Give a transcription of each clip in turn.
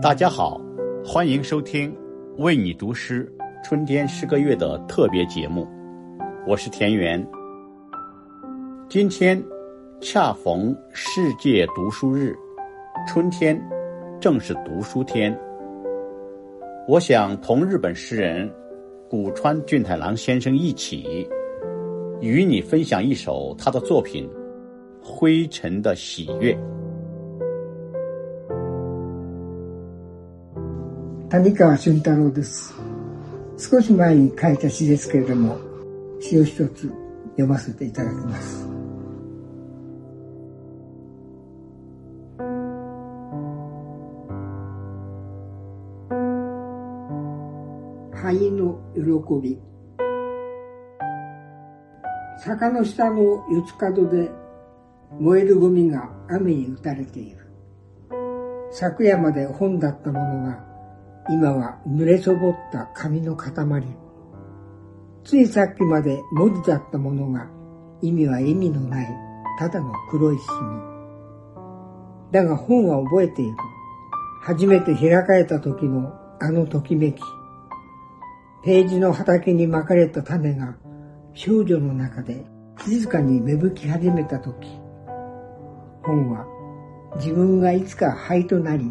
大家好，欢迎收听《为你读诗·春天诗歌月》的特别节目，我是田园。今天恰逢世界读书日，春天正是读书天。我想同日本诗人古川俊太郎先生一起，与你分享一首他的作品《灰尘的喜悦》。谷川俊太郎です少し前に書いた詩ですけれども詩を一つ読ませていただきます灰の喜び坂の下の四つ角で燃えるゴミが雨に打たれている昨夜まで本だったものが今は濡れそぼった髪の塊。ついさっきまで文字だったものが、意味は意味のない、ただの黒いシミ。だが本は覚えている。初めて開かれた時のあのときめき。ページの畑にまかれた種が少女の中で静かに芽吹き始めた時、本は自分がいつか灰となり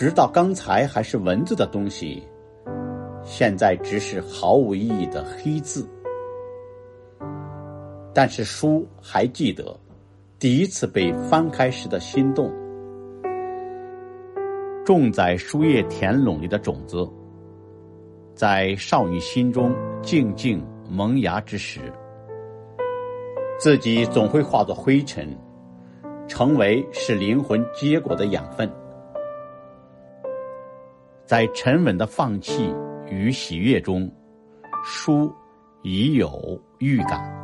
直到刚才还是文字的东西，现在只是毫无意义的黑字。但是书还记得，第一次被翻开时的心动。种在书页田垄里的种子，在少女心中静静萌芽之时，自己总会化作灰尘，成为使灵魂结果的养分。在沉稳的放弃与喜悦中，书已有预感。